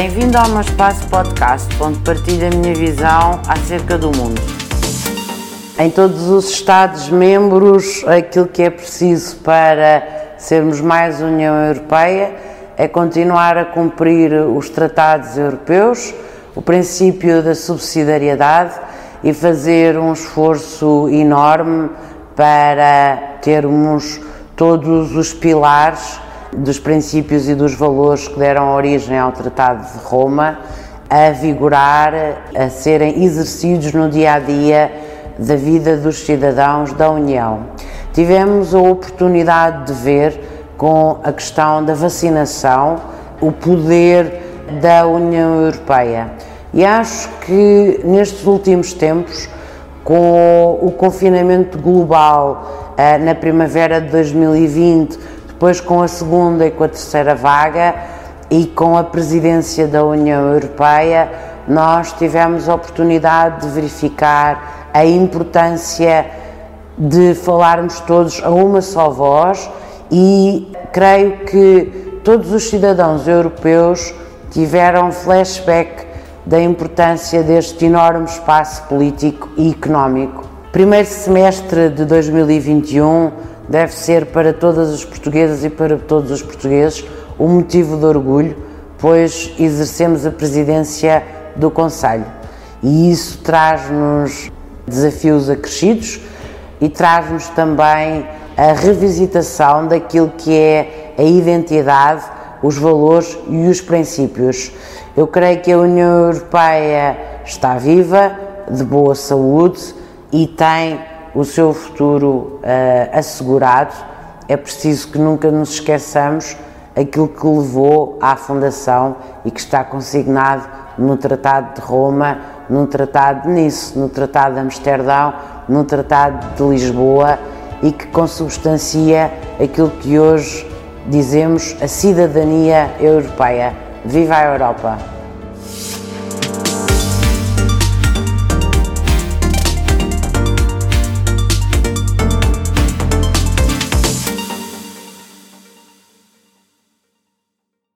Bem-vindo ao meu espaço podcast, onde partilho a minha visão acerca do mundo. Em todos os Estados-membros, aquilo que é preciso para sermos mais União Europeia é continuar a cumprir os tratados europeus, o princípio da subsidiariedade e fazer um esforço enorme para termos todos os pilares dos princípios e dos valores que deram origem ao Tratado de Roma a vigorar, a serem exercidos no dia a dia da vida dos cidadãos da União. Tivemos a oportunidade de ver com a questão da vacinação o poder da União Europeia. E acho que nestes últimos tempos, com o confinamento global eh, na primavera de 2020, depois com a segunda e com a terceira vaga e com a presidência da União Europeia, nós tivemos a oportunidade de verificar a importância de falarmos todos a uma só voz e creio que todos os cidadãos europeus tiveram flashback da importância deste enorme espaço político e económico. Primeiro semestre de 2021 deve ser para todas as portuguesas e para todos os portugueses um motivo de orgulho, pois exercemos a presidência do Conselho e isso traz-nos desafios acrescidos e traz-nos também a revisitação daquilo que é a identidade, os valores e os princípios. Eu creio que a União Europeia está viva, de boa saúde e tem o seu futuro uh, assegurado, é preciso que nunca nos esqueçamos aquilo que levou à fundação e que está consignado no Tratado de Roma, no Tratado de Nice, no Tratado de Amsterdão, no Tratado de Lisboa e que consubstancia aquilo que hoje dizemos a cidadania europeia. Viva a Europa!